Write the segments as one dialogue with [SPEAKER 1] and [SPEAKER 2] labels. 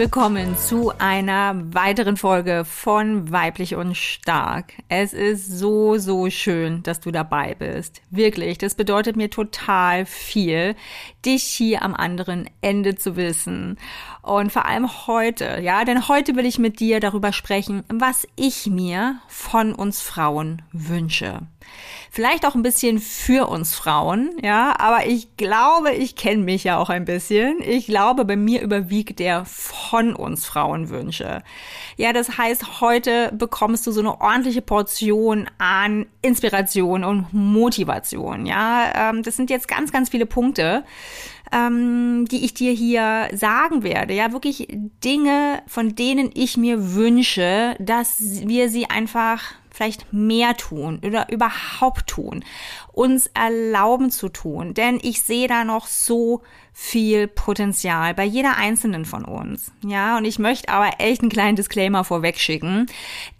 [SPEAKER 1] Willkommen zu einer weiteren Folge von Weiblich und Stark. Es ist so, so schön, dass du dabei bist. Wirklich, das bedeutet mir total viel, dich hier am anderen Ende zu wissen. Und vor allem heute, ja, denn heute will ich mit dir darüber sprechen, was ich mir von uns Frauen wünsche. Vielleicht auch ein bisschen für uns Frauen, ja, aber ich glaube, ich kenne mich ja auch ein bisschen. Ich glaube, bei mir überwiegt der von uns Frauenwünsche. Ja, das heißt, heute bekommst du so eine ordentliche Portion an Inspiration und Motivation, ja. Ähm, das sind jetzt ganz, ganz viele Punkte ähm, die ich dir hier sagen werde. Ja, wirklich Dinge, von denen ich mir wünsche, dass wir sie einfach vielleicht mehr tun oder überhaupt tun, uns erlauben zu tun, denn ich sehe da noch so viel Potenzial bei jeder einzelnen von uns. Ja, und ich möchte aber echt einen kleinen Disclaimer vorweg schicken,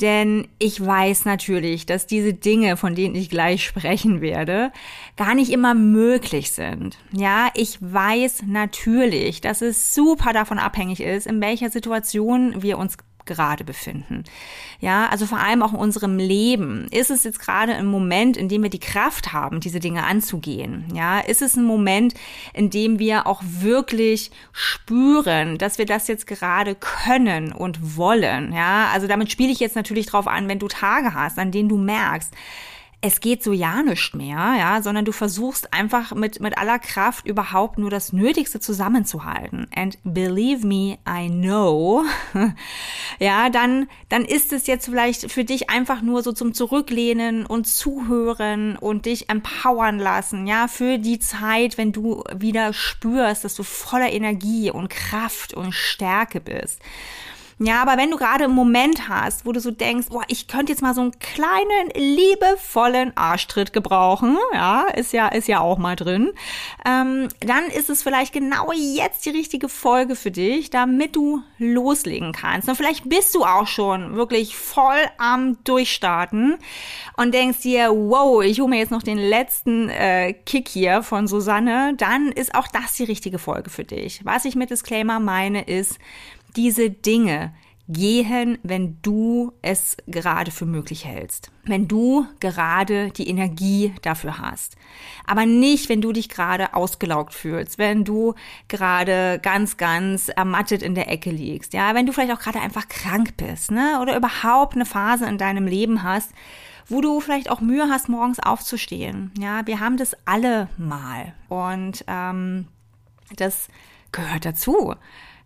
[SPEAKER 1] denn ich weiß natürlich, dass diese Dinge, von denen ich gleich sprechen werde, gar nicht immer möglich sind. Ja, ich weiß natürlich, dass es super davon abhängig ist, in welcher Situation wir uns gerade befinden. Ja, also vor allem auch in unserem Leben. Ist es jetzt gerade ein Moment, in dem wir die Kraft haben, diese Dinge anzugehen? Ja, ist es ein Moment, in dem wir auch wirklich spüren, dass wir das jetzt gerade können und wollen? Ja, also damit spiele ich jetzt natürlich drauf an, wenn du Tage hast, an denen du merkst, es geht so ja nicht mehr, ja, sondern du versuchst einfach mit, mit aller Kraft überhaupt nur das Nötigste zusammenzuhalten. And believe me, I know, ja, dann, dann ist es jetzt vielleicht für dich einfach nur so zum Zurücklehnen und Zuhören und dich empowern lassen, ja, für die Zeit, wenn du wieder spürst, dass du voller Energie und Kraft und Stärke bist. Ja, aber wenn du gerade einen Moment hast, wo du so denkst, boah, ich könnte jetzt mal so einen kleinen, liebevollen Arschtritt gebrauchen, ja, ist ja, ist ja auch mal drin, ähm, dann ist es vielleicht genau jetzt die richtige Folge für dich, damit du loslegen kannst. Und vielleicht bist du auch schon wirklich voll am Durchstarten und denkst dir, wow, ich hole mir jetzt noch den letzten äh, Kick hier von Susanne, dann ist auch das die richtige Folge für dich. Was ich mit Disclaimer meine, ist, diese Dinge gehen, wenn du es gerade für möglich hältst. Wenn du gerade die Energie dafür hast. Aber nicht, wenn du dich gerade ausgelaugt fühlst, wenn du gerade ganz, ganz ermattet in der Ecke liegst. Ja, wenn du vielleicht auch gerade einfach krank bist, ne? Oder überhaupt eine Phase in deinem Leben hast, wo du vielleicht auch Mühe hast, morgens aufzustehen. Ja, wir haben das alle mal. Und ähm, das gehört dazu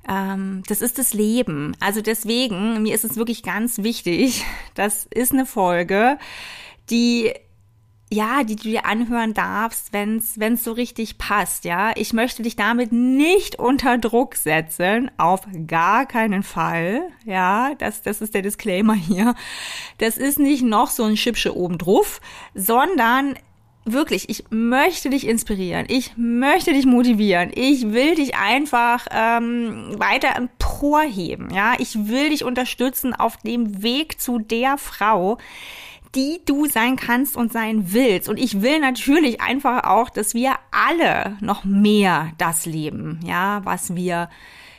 [SPEAKER 1] das ist das Leben. Also deswegen, mir ist es wirklich ganz wichtig, das ist eine Folge, die ja, die du dir anhören darfst, wenn es so richtig passt, ja. Ich möchte dich damit nicht unter Druck setzen, auf gar keinen Fall, ja. Das, das ist der Disclaimer hier. Das ist nicht noch so ein Schippsche obendrauf, sondern wirklich, ich möchte dich inspirieren, ich möchte dich motivieren, ich will dich einfach ähm, weiter emporheben, ja, ich will dich unterstützen auf dem Weg zu der Frau, die du sein kannst und sein willst. Und ich will natürlich einfach auch, dass wir alle noch mehr das leben, ja, was wir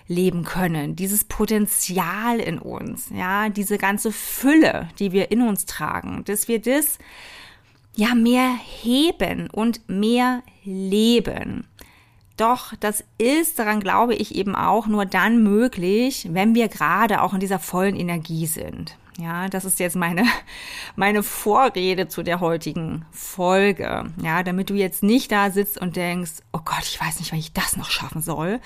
[SPEAKER 1] leben können, dieses Potenzial in uns, ja, diese ganze Fülle, die wir in uns tragen, dass wir das ja mehr heben und mehr leben. Doch das ist, daran glaube ich eben auch, nur dann möglich, wenn wir gerade auch in dieser vollen Energie sind. Ja, das ist jetzt meine, meine Vorrede zu der heutigen Folge. Ja, damit du jetzt nicht da sitzt und denkst, oh Gott, ich weiß nicht, wann ich das noch schaffen soll.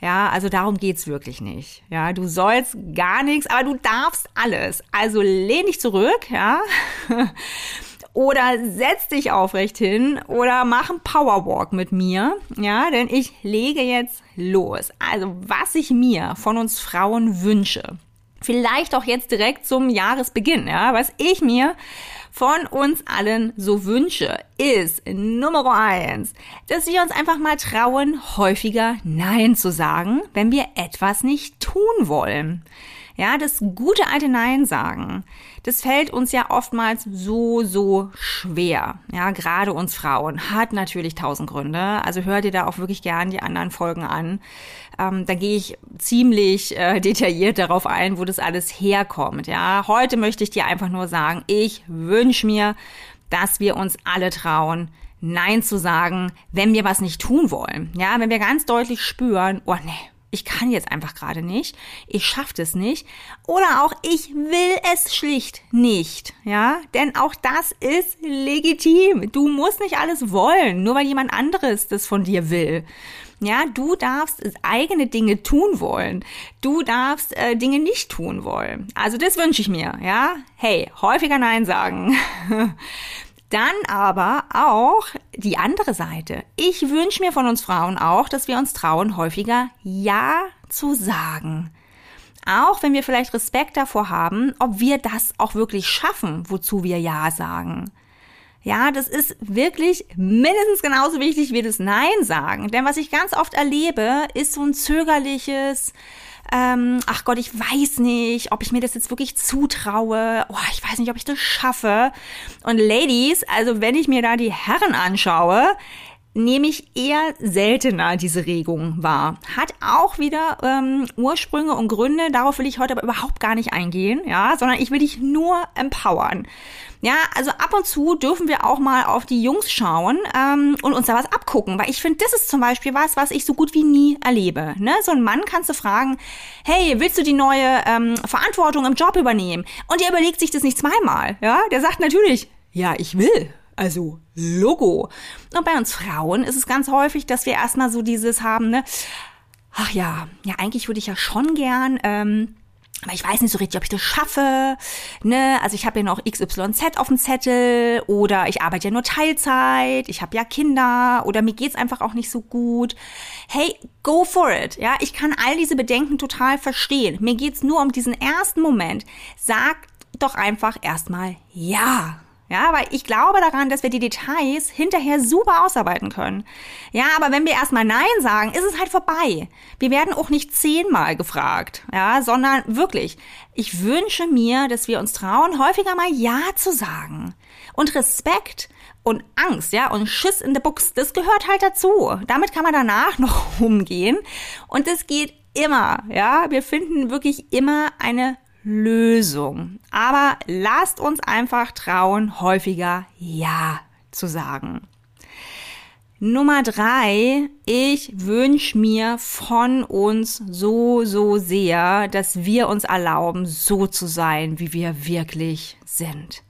[SPEAKER 1] Ja, also darum geht's wirklich nicht. Ja, du sollst gar nichts, aber du darfst alles. Also lehn dich zurück, ja. oder setz dich aufrecht hin oder mach einen Powerwalk mit mir, ja, denn ich lege jetzt los. Also, was ich mir von uns Frauen wünsche. Vielleicht auch jetzt direkt zum Jahresbeginn, ja, was ich mir von uns allen so wünsche, ist Nummer eins, dass wir uns einfach mal trauen, häufiger Nein zu sagen, wenn wir etwas nicht tun wollen. Ja, das gute alte Nein sagen, das fällt uns ja oftmals so, so schwer. Ja, gerade uns Frauen hat natürlich tausend Gründe. Also hört ihr da auch wirklich gern die anderen Folgen an. Ähm, da gehe ich ziemlich äh, detailliert darauf ein, wo das alles herkommt. Ja, heute möchte ich dir einfach nur sagen, ich wünsche mir, dass wir uns alle trauen, Nein zu sagen, wenn wir was nicht tun wollen. Ja, wenn wir ganz deutlich spüren, oh nee, ich kann jetzt einfach gerade nicht, ich schaffe es nicht oder auch ich will es schlicht nicht, ja, denn auch das ist legitim. Du musst nicht alles wollen, nur weil jemand anderes das von dir will. Ja, du darfst eigene Dinge tun wollen. Du darfst äh, Dinge nicht tun wollen. Also das wünsche ich mir, ja. Hey, häufiger Nein sagen. Dann aber auch die andere Seite. Ich wünsche mir von uns Frauen auch, dass wir uns trauen, häufiger Ja zu sagen. Auch wenn wir vielleicht Respekt davor haben, ob wir das auch wirklich schaffen, wozu wir Ja sagen. Ja, das ist wirklich mindestens genauso wichtig wie das Nein sagen. Denn was ich ganz oft erlebe, ist so ein zögerliches, ähm, ach Gott, ich weiß nicht, ob ich mir das jetzt wirklich zutraue. Oh, ich weiß nicht, ob ich das schaffe. Und Ladies, also wenn ich mir da die Herren anschaue, nehme ich eher seltener diese Regung wahr. Hat auch wieder ähm, Ursprünge und Gründe, darauf will ich heute aber überhaupt gar nicht eingehen, ja, sondern ich will dich nur empowern. Ja, also ab und zu dürfen wir auch mal auf die Jungs schauen ähm, und uns da was abgucken, weil ich finde, das ist zum Beispiel was, was ich so gut wie nie erlebe. Ne? So ein Mann kannst du fragen, hey, willst du die neue ähm, Verantwortung im Job übernehmen? Und der überlegt sich das nicht zweimal. Ja, der sagt natürlich, ja, ich will. Also Logo. Und bei uns Frauen ist es ganz häufig, dass wir erstmal so dieses haben, ne? Ach ja, ja, eigentlich würde ich ja schon gern. Ähm, aber ich weiß nicht so richtig, ob ich das schaffe. Ne? Also ich habe ja noch XYZ auf dem Zettel oder ich arbeite ja nur Teilzeit, ich habe ja Kinder oder mir geht's einfach auch nicht so gut. Hey, go for it. Ja, ich kann all diese Bedenken total verstehen. Mir geht's nur um diesen ersten Moment. Sag doch einfach erstmal ja. Ja, weil ich glaube daran, dass wir die Details hinterher super ausarbeiten können. Ja, aber wenn wir erstmal Nein sagen, ist es halt vorbei. Wir werden auch nicht zehnmal gefragt, ja, sondern wirklich, ich wünsche mir, dass wir uns trauen, häufiger mal Ja zu sagen. Und Respekt und Angst, ja, und Schiss in der Buchs, das gehört halt dazu. Damit kann man danach noch umgehen. Und das geht immer, ja. Wir finden wirklich immer eine Lösung. Aber lasst uns einfach trauen, häufiger Ja zu sagen. Nummer drei, ich wünsche mir von uns so, so sehr, dass wir uns erlauben, so zu sein, wie wir wirklich sind.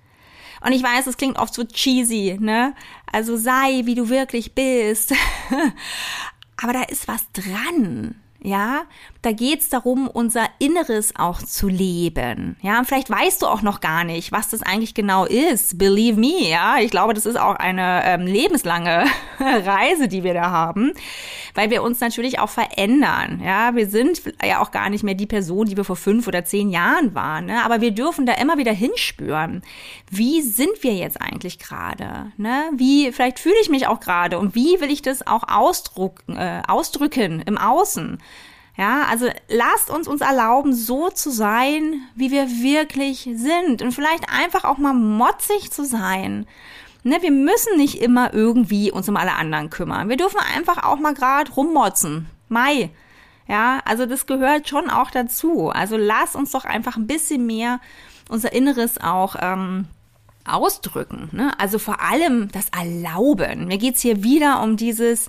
[SPEAKER 1] Und ich weiß, es klingt oft so cheesy, ne? Also sei, wie du wirklich bist. Aber da ist was dran. Ja, da geht's darum, unser Inneres auch zu leben. Ja, und vielleicht weißt du auch noch gar nicht, was das eigentlich genau ist. Believe me, ja. Ich glaube, das ist auch eine ähm, lebenslange Reise, die wir da haben, weil wir uns natürlich auch verändern. Ja, wir sind ja auch gar nicht mehr die Person, die wir vor fünf oder zehn Jahren waren. Ne? Aber wir dürfen da immer wieder hinspüren. Wie sind wir jetzt eigentlich gerade? Ne? Wie, vielleicht fühle ich mich auch gerade und wie will ich das auch ausdrucken, äh, ausdrücken im Außen? Ja, also lasst uns uns erlauben, so zu sein, wie wir wirklich sind und vielleicht einfach auch mal motzig zu sein. Ne, wir müssen nicht immer irgendwie uns um alle anderen kümmern. Wir dürfen einfach auch mal gerade rummotzen. Mai. Ja, also das gehört schon auch dazu. Also lasst uns doch einfach ein bisschen mehr unser Inneres auch ähm, ausdrücken. Ne? Also vor allem das Erlauben. Mir geht's hier wieder um dieses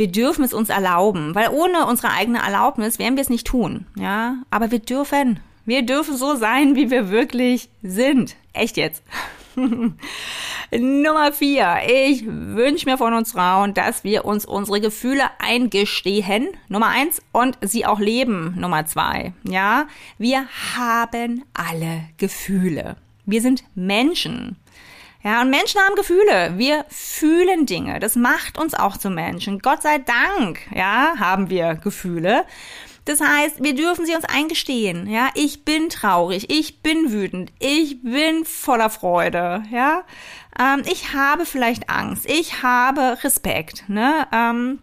[SPEAKER 1] wir dürfen es uns erlauben, weil ohne unsere eigene Erlaubnis werden wir es nicht tun, ja. Aber wir dürfen, wir dürfen so sein, wie wir wirklich sind. Echt jetzt. Nummer vier. Ich wünsche mir von uns Frauen, dass wir uns unsere Gefühle eingestehen. Nummer eins. Und sie auch leben. Nummer zwei. Ja. Wir haben alle Gefühle. Wir sind Menschen. Ja, und Menschen haben Gefühle. Wir fühlen Dinge. Das macht uns auch zu Menschen. Gott sei Dank, ja, haben wir Gefühle. Das heißt, wir dürfen sie uns eingestehen. Ja, ich bin traurig, ich bin wütend, ich bin voller Freude. Ja, ähm, ich habe vielleicht Angst, ich habe Respekt. Ne? Ähm,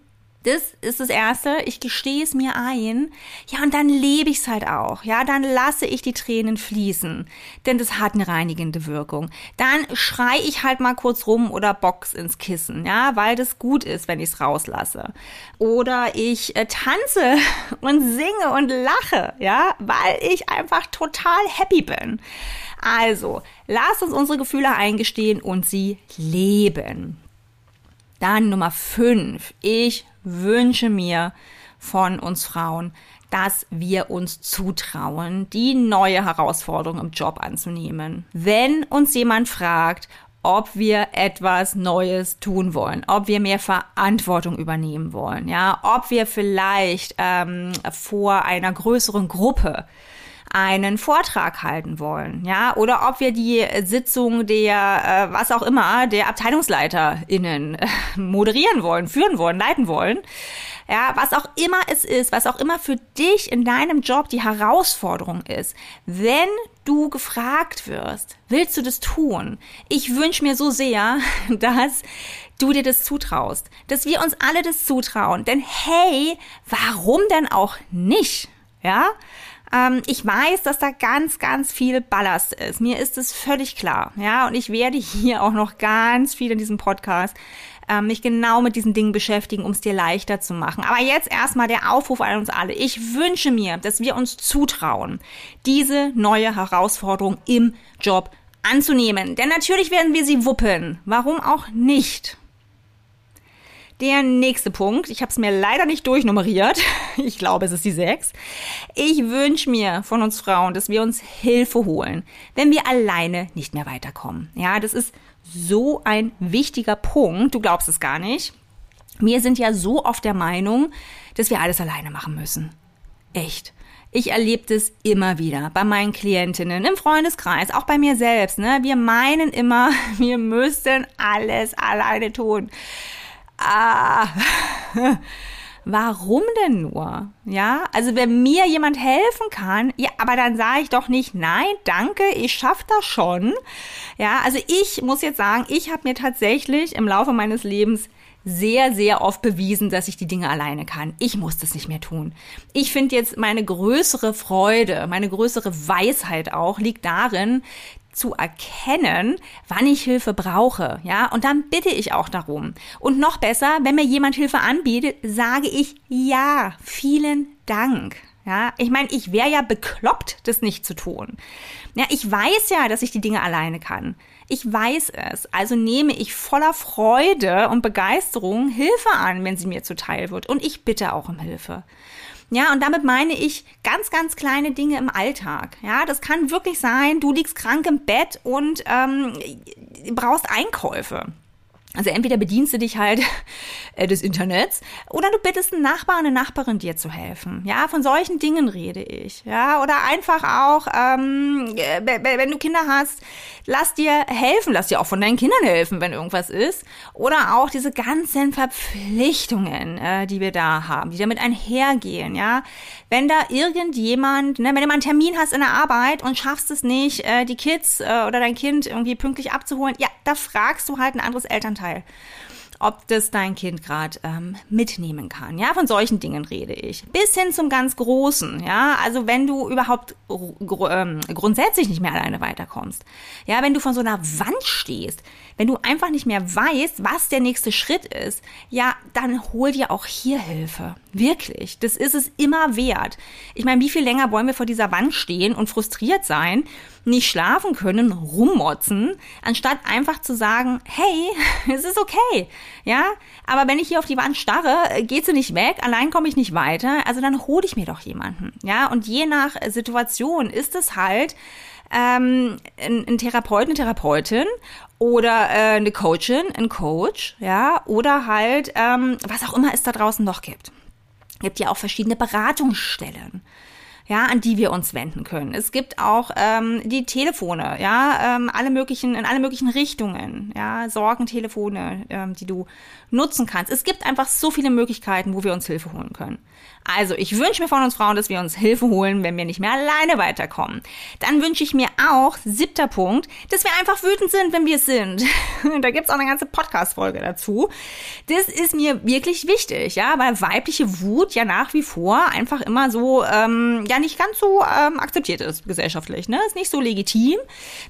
[SPEAKER 1] das ist das Erste. Ich gestehe es mir ein. Ja, und dann lebe ich es halt auch. Ja, dann lasse ich die Tränen fließen. Denn das hat eine reinigende Wirkung. Dann schrei ich halt mal kurz rum oder box ins Kissen. Ja, weil das gut ist, wenn ich es rauslasse. Oder ich äh, tanze und singe und lache. Ja, weil ich einfach total happy bin. Also, lasst uns unsere Gefühle eingestehen und sie leben. Dann Nummer fünf. Ich wünsche mir von uns Frauen, dass wir uns zutrauen, die neue Herausforderung im Job anzunehmen. Wenn uns jemand fragt, ob wir etwas Neues tun wollen, ob wir mehr Verantwortung übernehmen wollen, ja, ob wir vielleicht ähm, vor einer größeren Gruppe einen Vortrag halten wollen, ja, oder ob wir die Sitzung der, äh, was auch immer, der AbteilungsleiterInnen äh, moderieren wollen, führen wollen, leiten wollen. Ja, was auch immer es ist, was auch immer für dich in deinem Job die Herausforderung ist, wenn du gefragt wirst, willst du das tun? Ich wünsche mir so sehr, dass du dir das zutraust, dass wir uns alle das zutrauen. Denn hey, warum denn auch nicht? Ja? Ähm, ich weiß, dass da ganz, ganz viel Ballast ist. Mir ist es völlig klar. Ja, und ich werde hier auch noch ganz viel in diesem Podcast ähm, mich genau mit diesen Dingen beschäftigen, um es dir leichter zu machen. Aber jetzt erstmal der Aufruf an uns alle. Ich wünsche mir, dass wir uns zutrauen, diese neue Herausforderung im Job anzunehmen. Denn natürlich werden wir sie wuppen. Warum auch nicht? Der nächste Punkt, ich habe es mir leider nicht durchnummeriert, ich glaube es ist die 6. Ich wünsche mir von uns Frauen, dass wir uns Hilfe holen, wenn wir alleine nicht mehr weiterkommen. Ja, das ist so ein wichtiger Punkt, du glaubst es gar nicht. Wir sind ja so oft der Meinung, dass wir alles alleine machen müssen. Echt. Ich erlebe das immer wieder bei meinen Klientinnen, im Freundeskreis, auch bei mir selbst. Ne? Wir meinen immer, wir müssten alles alleine tun ah, warum denn nur? Ja, also wenn mir jemand helfen kann, ja, aber dann sage ich doch nicht, nein, danke, ich schaff das schon. Ja, also ich muss jetzt sagen, ich habe mir tatsächlich im Laufe meines Lebens sehr, sehr oft bewiesen, dass ich die Dinge alleine kann. Ich muss das nicht mehr tun. Ich finde jetzt meine größere Freude, meine größere Weisheit auch liegt darin, zu erkennen, wann ich Hilfe brauche, ja, und dann bitte ich auch darum. Und noch besser, wenn mir jemand Hilfe anbietet, sage ich ja, vielen Dank. Ja, ich meine, ich wäre ja bekloppt, das nicht zu tun. Ja, ich weiß ja, dass ich die Dinge alleine kann. Ich weiß es. Also nehme ich voller Freude und Begeisterung Hilfe an, wenn sie mir zuteil wird. Und ich bitte auch um Hilfe. Ja, und damit meine ich ganz, ganz kleine Dinge im Alltag. Ja, das kann wirklich sein, du liegst krank im Bett und ähm, brauchst Einkäufe. Also entweder bedienst du dich halt äh, des Internets oder du bittest einen Nachbar, eine Nachbarin dir zu helfen. Ja, von solchen Dingen rede ich. Ja, oder einfach auch, ähm, äh, wenn du Kinder hast, lass dir helfen, lass dir auch von deinen Kindern helfen, wenn irgendwas ist. Oder auch diese ganzen Verpflichtungen, äh, die wir da haben, die damit einhergehen. Ja, wenn da irgendjemand, ne, wenn du mal einen Termin hast in der Arbeit und schaffst es nicht, äh, die Kids äh, oder dein Kind irgendwie pünktlich abzuholen, ja, da fragst du halt ein anderes Elternteil Teil ob das dein Kind gerade ähm, mitnehmen kann. Ja, von solchen Dingen rede ich. Bis hin zum ganz Großen. Ja, also wenn du überhaupt gr ähm, grundsätzlich nicht mehr alleine weiterkommst. Ja, wenn du von so einer Wand stehst, wenn du einfach nicht mehr weißt, was der nächste Schritt ist, ja, dann hol dir auch hier Hilfe. Wirklich. Das ist es immer wert. Ich meine, wie viel länger wollen wir vor dieser Wand stehen und frustriert sein? nicht schlafen können, rummotzen, anstatt einfach zu sagen, hey, es ist okay, ja, aber wenn ich hier auf die Wand starre, geht sie nicht weg, allein komme ich nicht weiter, also dann hole ich mir doch jemanden, ja, und je nach Situation ist es halt ähm, ein, Therapeut, eine Therapeutin oder äh, eine Coachin, ein Coach, ja, oder halt ähm, was auch immer es da draußen noch gibt. Es gibt ja auch verschiedene Beratungsstellen. ja, an die wir uns wenden können. Es gibt auch ähm, die Telefone, ja, ähm, alle möglichen, in alle möglichen Richtungen, ja, Sorgentelefone, ähm, die du nutzen kannst. Es gibt einfach so viele Möglichkeiten, wo wir uns Hilfe holen können. Also, ich wünsche mir von uns Frauen, dass wir uns Hilfe holen, wenn wir nicht mehr alleine weiterkommen. Dann wünsche ich mir auch, siebter Punkt, dass wir einfach wütend sind, wenn wir es sind. da gibt's auch eine ganze Podcast-Folge dazu. Das ist mir wirklich wichtig, ja, weil weibliche Wut ja nach wie vor einfach immer so, ähm, ja, nicht ganz so ähm, akzeptiert ist gesellschaftlich, ne? Ist nicht so legitim.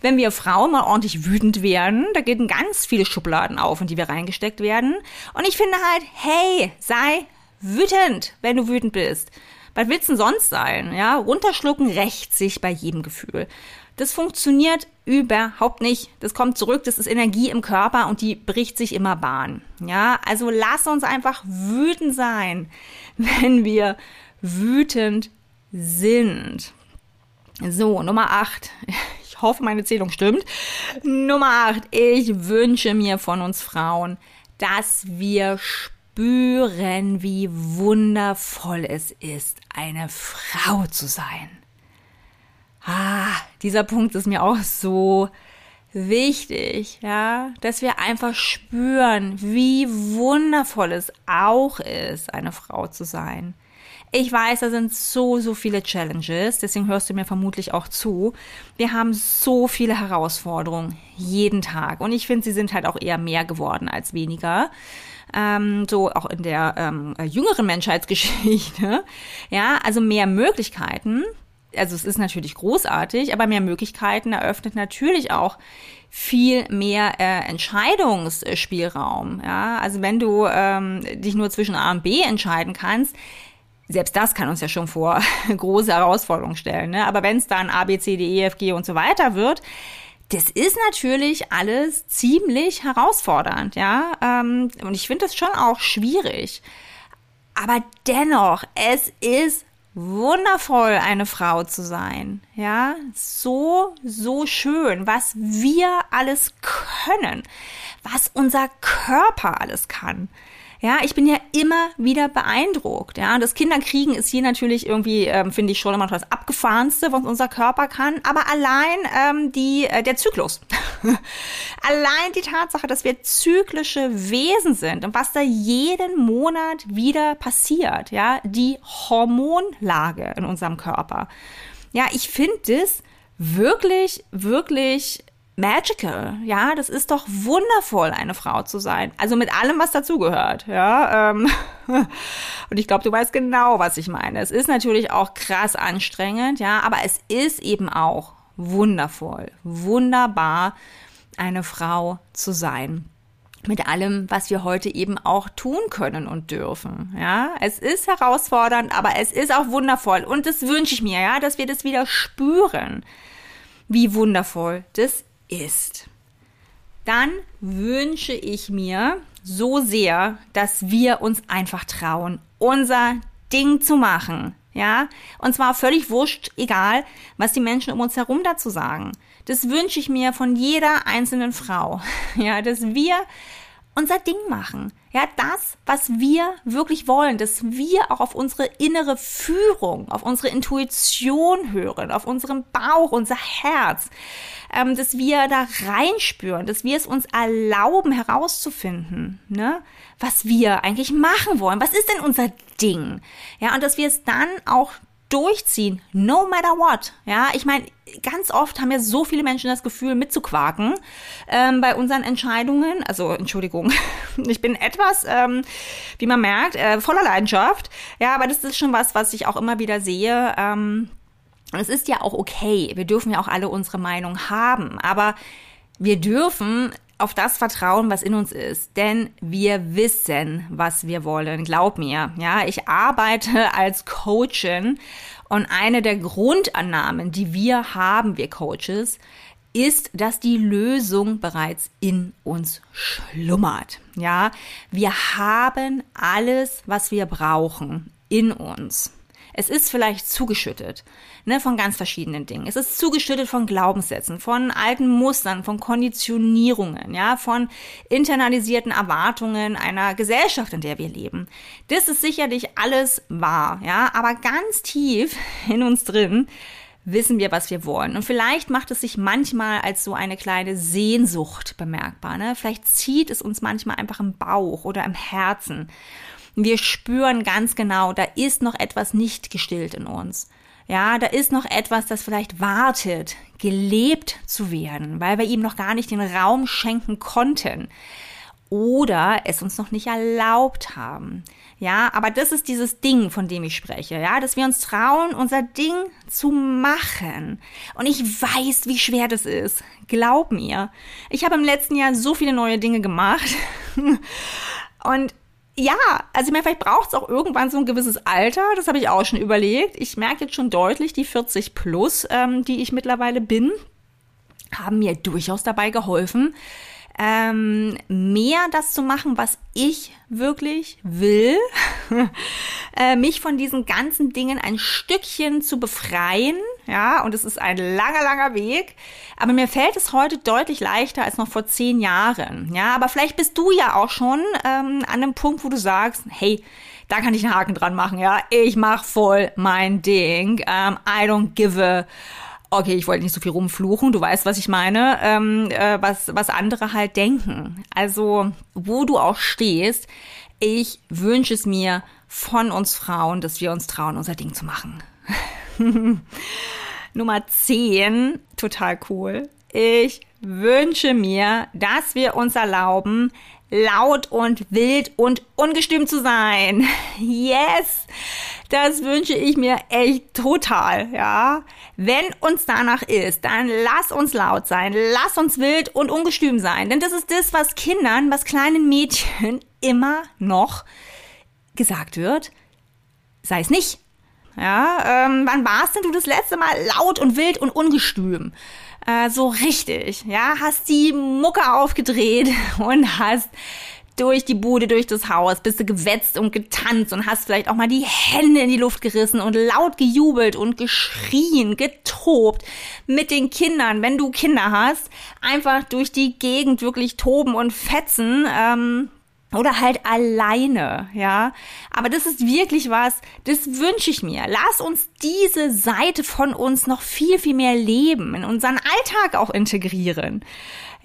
[SPEAKER 1] Wenn wir Frauen mal ordentlich wütend werden, da gehen ganz viele Schubladen auf, in die wir reingesteckt werden. Und ich finde halt, hey, sei wütend, wenn du wütend bist. Was willst du denn sonst sein? Ja, runterschlucken rächt sich bei jedem Gefühl. Das funktioniert überhaupt nicht. Das kommt zurück, das ist Energie im Körper und die bricht sich immer Bahn. Ja, also lass uns einfach wütend sein, wenn wir wütend sind. So, Nummer 8. Ich hoffe, meine Zählung stimmt. Nummer 8. Ich wünsche mir von uns Frauen, dass wir spüren, wie wundervoll es ist, eine Frau zu sein. Ah, dieser Punkt ist mir auch so wichtig, ja, dass wir einfach spüren, wie wundervoll es auch ist, eine Frau zu sein. Ich weiß, da sind so, so viele Challenges, deswegen hörst du mir vermutlich auch zu. Wir haben so viele Herausforderungen jeden Tag und ich finde, sie sind halt auch eher mehr geworden als weniger ähm, so auch in der ähm, jüngeren Menschheitsgeschichte. Ja, also mehr Möglichkeiten. Also es ist natürlich großartig, aber mehr Möglichkeiten eröffnet natürlich auch viel mehr äh, Entscheidungsspielraum. Ja, also wenn du ähm, dich nur zwischen A und B entscheiden kannst, selbst das kann uns ja schon vor große Herausforderungen stellen. Ne? Aber wenn es dann A, B, C, D, E, F, G und so weiter wird, das ist natürlich alles ziemlich herausfordernd, ja. Ähm, und ich finde das schon auch schwierig. Aber dennoch, es ist wundervoll, eine Frau zu sein. Ja, so, so schön, was wir alles können, was unser Körper alles kann. Ja, ich bin ja immer wieder beeindruckt. Ja, das Kinderkriegen ist hier natürlich irgendwie, ähm, finde ich schon immer noch das abgefahrenste, was unser Körper kann. Aber allein ähm, die äh, der Zyklus, allein die Tatsache, dass wir zyklische Wesen sind und was da jeden Monat wieder passiert, ja, die Hormonlage in unserem Körper. Ja, ich finde das wirklich, wirklich magical. Ja, das ist doch wundervoll, eine Frau zu sein. Also mit allem, was dazugehört. Ja, ähm und ich glaube, du weißt genau, was ich meine. Es ist natürlich auch krass anstrengend, ja, aber es ist eben auch wundervoll, wunderbar, eine Frau zu sein mit allem, was wir heute eben auch tun können und dürfen. Ja, es ist herausfordernd, aber es ist auch wundervoll und das wünsche ich mir, ja, dass wir das wieder spüren, wie wundervoll das ist, dann wünsche ich mir so sehr, dass wir uns einfach trauen, unser Ding zu machen. Ja, und zwar völlig wurscht, egal, was die Menschen um uns herum dazu sagen. Das wünsche ich mir von jeder einzelnen Frau. Ja, dass wir unser Ding machen. Ja, das, was wir wirklich wollen, dass wir auch auf unsere innere Führung, auf unsere Intuition hören, auf unseren Bauch, unser Herz, ähm, dass wir da reinspüren, dass wir es uns erlauben herauszufinden, ne, was wir eigentlich machen wollen. Was ist denn unser Ding? Ja, und dass wir es dann auch durchziehen, no matter what. Ja, ich meine, ganz oft haben ja so viele Menschen das Gefühl, mitzuquaken ähm, bei unseren Entscheidungen. Also, Entschuldigung, ich bin etwas, ähm, wie man merkt, äh, voller Leidenschaft. Ja, aber das ist schon was, was ich auch immer wieder sehe. Ähm, es ist ja auch okay. Wir dürfen ja auch alle unsere Meinung haben. Aber wir dürfen auf das vertrauen, was in uns ist, denn wir wissen, was wir wollen. Glaub mir, ja, ich arbeite als Coachin und eine der Grundannahmen, die wir haben, wir Coaches, ist, dass die Lösung bereits in uns schlummert. Ja, wir haben alles, was wir brauchen, in uns. Es ist vielleicht zugeschüttet, ne, von ganz verschiedenen Dingen. Es ist zugeschüttet von Glaubenssätzen, von alten Mustern, von Konditionierungen, ja, von internalisierten Erwartungen einer Gesellschaft, in der wir leben. Das ist sicherlich alles wahr, ja, aber ganz tief in uns drin wissen wir, was wir wollen. Und vielleicht macht es sich manchmal als so eine kleine Sehnsucht bemerkbar. Ne? Vielleicht zieht es uns manchmal einfach im Bauch oder im Herzen. Wir spüren ganz genau, da ist noch etwas nicht gestillt in uns. Ja, da ist noch etwas, das vielleicht wartet, gelebt zu werden, weil wir ihm noch gar nicht den Raum schenken konnten oder es uns noch nicht erlaubt haben. Ja, aber das ist dieses Ding, von dem ich spreche, ja, dass wir uns trauen, unser Ding zu machen. Und ich weiß, wie schwer das ist. Glaub mir. Ich habe im letzten Jahr so viele neue Dinge gemacht. Und ja, also ich meine, vielleicht braucht es auch irgendwann so ein gewisses Alter, das habe ich auch schon überlegt. Ich merke jetzt schon deutlich, die 40 plus, ähm, die ich mittlerweile bin, haben mir durchaus dabei geholfen, ähm, mehr das zu machen, was ich wirklich will, äh, mich von diesen ganzen Dingen ein Stückchen zu befreien, ja, und es ist ein langer, langer Weg, aber mir fällt es heute deutlich leichter als noch vor zehn Jahren, ja, aber vielleicht bist du ja auch schon ähm, an einem Punkt, wo du sagst, hey, da kann ich einen Haken dran machen, ja, ich mach voll mein Ding, ähm, I don't give a okay, ich wollte nicht so viel rumfluchen, du weißt, was ich meine, ähm, äh, was, was andere halt denken. Also, wo du auch stehst, ich wünsche es mir von uns Frauen, dass wir uns trauen, unser Ding zu machen. Nummer 10, total cool. Ich wünsche mir, dass wir uns erlauben, laut und wild und ungestüm zu sein. Yes! Das wünsche ich mir echt total, ja. Wenn uns danach ist, dann lass uns laut sein, lass uns wild und ungestüm sein. Denn das ist das, was Kindern, was kleinen Mädchen immer noch gesagt wird. Sei es nicht. Ja, ähm, wann warst denn du das letzte Mal laut und wild und ungestüm? Äh, so richtig, ja, hast die Mucke aufgedreht und hast durch die Bude, durch das Haus, bist du gewetzt und getanzt und hast vielleicht auch mal die Hände in die Luft gerissen und laut gejubelt und geschrien, getobt mit den Kindern, wenn du Kinder hast, einfach durch die Gegend wirklich toben und fetzen. Ähm, oder halt alleine, ja. Aber das ist wirklich was, das wünsche ich mir. Lass uns diese Seite von uns noch viel, viel mehr leben, in unseren Alltag auch integrieren.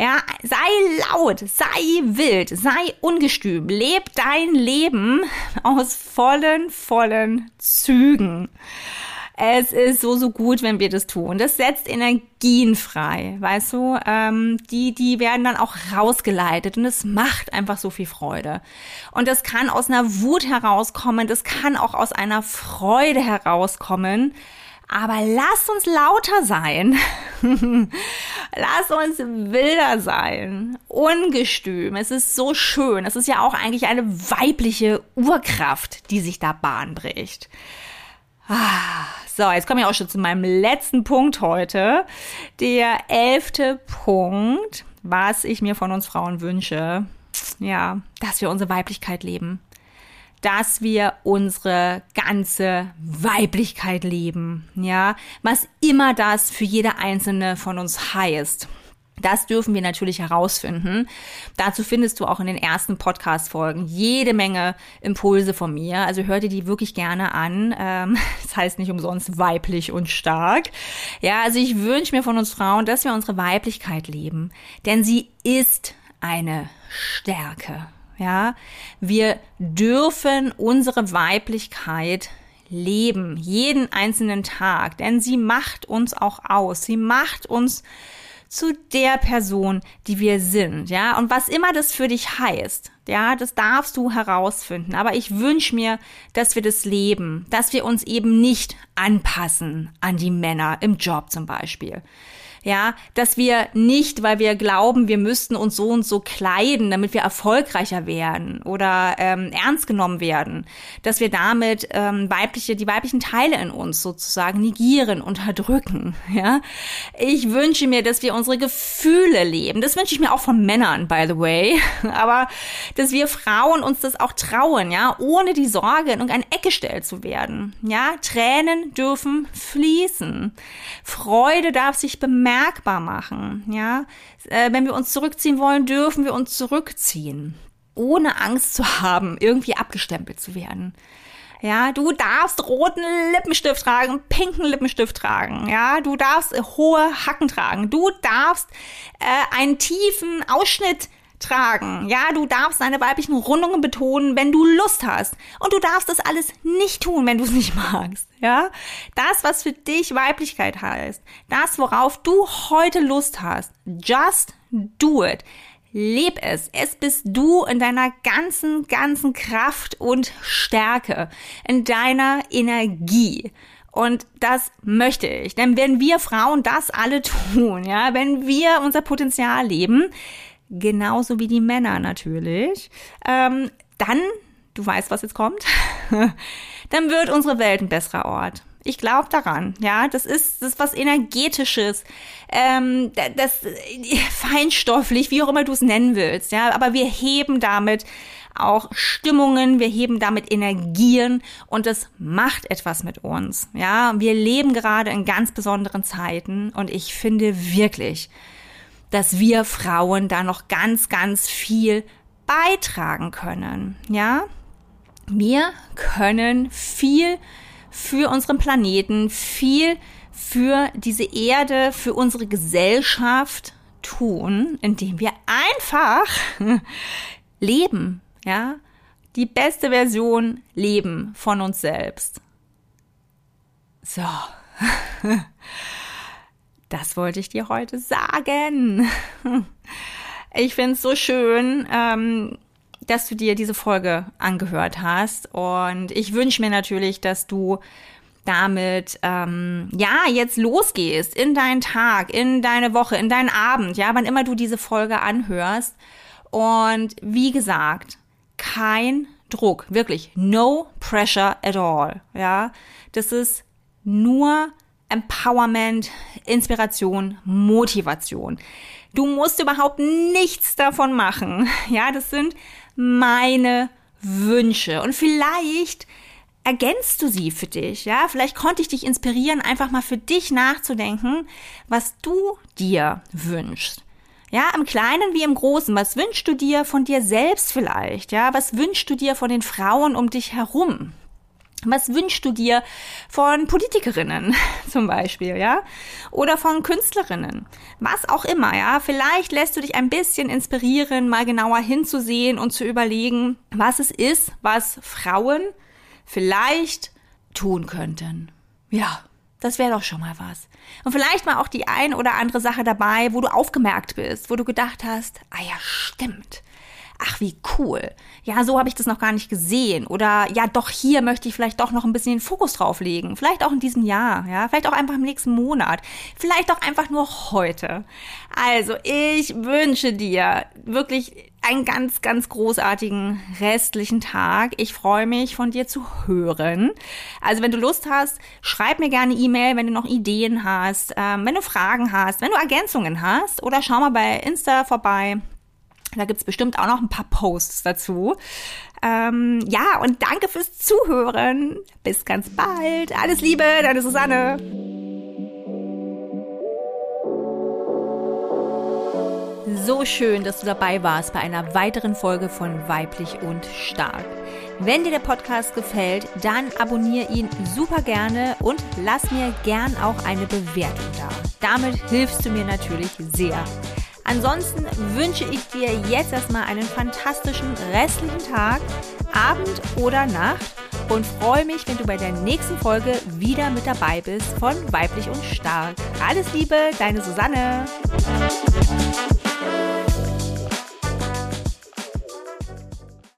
[SPEAKER 1] Ja, sei laut, sei wild, sei ungestüm, leb dein Leben aus vollen, vollen Zügen. Es ist so, so gut, wenn wir das tun. Das setzt Energien frei, weißt du? Ähm, die, die werden dann auch rausgeleitet und es macht einfach so viel Freude. Und das kann aus einer Wut herauskommen, das kann auch aus einer Freude herauskommen. Aber lass uns lauter sein. lass uns wilder sein. Ungestüm. Es ist so schön. Es ist ja auch eigentlich eine weibliche Urkraft, die sich da Bahn bricht. Ah, so, jetzt komme ich auch schon zu meinem letzten Punkt heute. Der elfte Punkt, was ich mir von uns Frauen wünsche. Ja, dass wir unsere Weiblichkeit leben dass wir unsere ganze Weiblichkeit leben, ja, was immer das für jede einzelne von uns heißt. Das dürfen wir natürlich herausfinden. Dazu findest du auch in den ersten Podcast-Folgen jede Menge Impulse von mir. Also hör dir die wirklich gerne an. Ähm, das heißt nicht umsonst weiblich und stark. Ja, also ich wünsche mir von uns Frauen, dass wir unsere Weiblichkeit leben. Denn sie ist eine Stärke. Ja, wir dürfen unsere Weiblichkeit leben, jeden einzelnen Tag, denn sie macht uns auch aus. Sie macht uns zu der Person, die wir sind, ja. Und was immer das für dich heißt, ja, das darfst du herausfinden. Aber ich wünsche mir, dass wir das leben, dass wir uns eben nicht anpassen an die Männer im Job zum Beispiel Ja, dass wir nicht, weil wir glauben, wir müssten uns so und so kleiden, damit wir erfolgreicher werden oder ähm, ernst genommen werden, dass wir damit ähm, weibliche, die weiblichen Teile in uns sozusagen negieren, unterdrücken. Ja, ich wünsche mir, dass wir unsere Gefühle leben. Das wünsche ich mir auch von Männern, by the way. Aber dass wir Frauen uns das auch trauen, ja, ohne die Sorge in irgendeine Ecke gestellt zu werden. Ja, Tränen dürfen fließen. Freude darf sich bemerkbar machen. Ja, äh, wenn wir uns zurückziehen wollen, dürfen wir uns zurückziehen. Ohne Angst zu haben, irgendwie abgestempelt zu werden. Ja, du darfst roten Lippenstift tragen, pinken Lippenstift tragen. Ja, du darfst hohe Hacken tragen. Du darfst äh, einen tiefen Ausschnitt tragen. Ja, du darfst deine weiblichen Rundungen betonen, wenn du Lust hast. Und du darfst das alles nicht tun, wenn du es nicht magst. Ja, das, was für dich Weiblichkeit heißt, das, worauf du heute Lust hast, just do it. Leb es. Es bist du in deiner ganzen, ganzen Kraft und Stärke, in deiner Energie. Und das möchte ich. Denn wenn wir Frauen das alle tun, ja, wenn wir unser Potenzial leben, genauso wie die Männer natürlich, ähm, dann, du weißt, was jetzt kommt, dann wird unsere Welt ein besserer Ort. Ich glaube daran, ja, das ist, das ist was energetisches, ähm, das feinstofflich, wie auch immer du es nennen willst, ja, aber wir heben damit auch Stimmungen, wir heben damit Energien und es macht etwas mit uns, ja. Wir leben gerade in ganz besonderen Zeiten und ich finde wirklich, dass wir Frauen da noch ganz, ganz viel beitragen können. Ja, wir können viel für unseren Planeten, viel für diese Erde, für unsere Gesellschaft tun, indem wir einfach leben, ja, die beste Version leben von uns selbst. So. Das wollte ich dir heute sagen. Ich finde es so schön, ähm, dass du dir diese Folge angehört hast. Und ich wünsche mir natürlich, dass du damit ähm, ja jetzt losgehst in deinen Tag, in deine Woche, in deinen Abend, ja, wann immer du diese Folge anhörst. Und wie gesagt, kein Druck, wirklich no pressure at all, ja. Das ist nur Empowerment, Inspiration, Motivation. Du musst überhaupt nichts davon machen. Ja, das sind meine Wünsche. Und vielleicht ergänzt du sie für dich, ja? Vielleicht konnte ich dich inspirieren, einfach mal für dich nachzudenken, was du dir wünschst. Ja, im Kleinen wie im Großen. Was wünschst du dir von dir selbst vielleicht? Ja, was wünschst du dir von den Frauen um dich herum? Was wünschst du dir von Politikerinnen zum Beispiel, ja? Oder von Künstlerinnen? Was auch immer, ja? Vielleicht lässt du dich ein bisschen inspirieren, mal genauer hinzusehen und zu überlegen, was es ist, was Frauen vielleicht tun könnten. Ja, das wäre doch schon mal was. Und vielleicht mal auch die ein oder andere Sache dabei, wo du aufgemerkt bist, wo du gedacht hast, ah ja, stimmt ach wie cool. Ja, so habe ich das noch gar nicht gesehen. Oder ja, doch hier möchte ich vielleicht doch noch ein bisschen den Fokus drauf legen. Vielleicht auch in diesem Jahr, ja, vielleicht auch einfach im nächsten Monat. Vielleicht auch einfach nur heute. Also, ich wünsche dir wirklich einen ganz, ganz großartigen restlichen Tag. Ich freue mich, von dir zu hören. Also, wenn du Lust hast, schreib mir gerne E-Mail, wenn du noch Ideen hast, ähm, wenn du Fragen hast, wenn du Ergänzungen hast oder schau mal bei Insta vorbei. Da gibt's bestimmt auch noch ein paar Posts dazu. Ähm, ja, und danke fürs Zuhören. Bis ganz bald. Alles Liebe, deine Susanne. So schön, dass du dabei warst bei einer weiteren Folge von Weiblich und Stark. Wenn dir der Podcast gefällt, dann abonniere ihn super gerne und lass mir gern auch eine Bewertung da. Damit hilfst du mir natürlich sehr. Ansonsten wünsche ich dir jetzt erstmal einen fantastischen restlichen Tag, Abend oder Nacht und freue mich, wenn du bei der nächsten Folge wieder mit dabei bist von Weiblich und Stark. Alles Liebe, deine Susanne.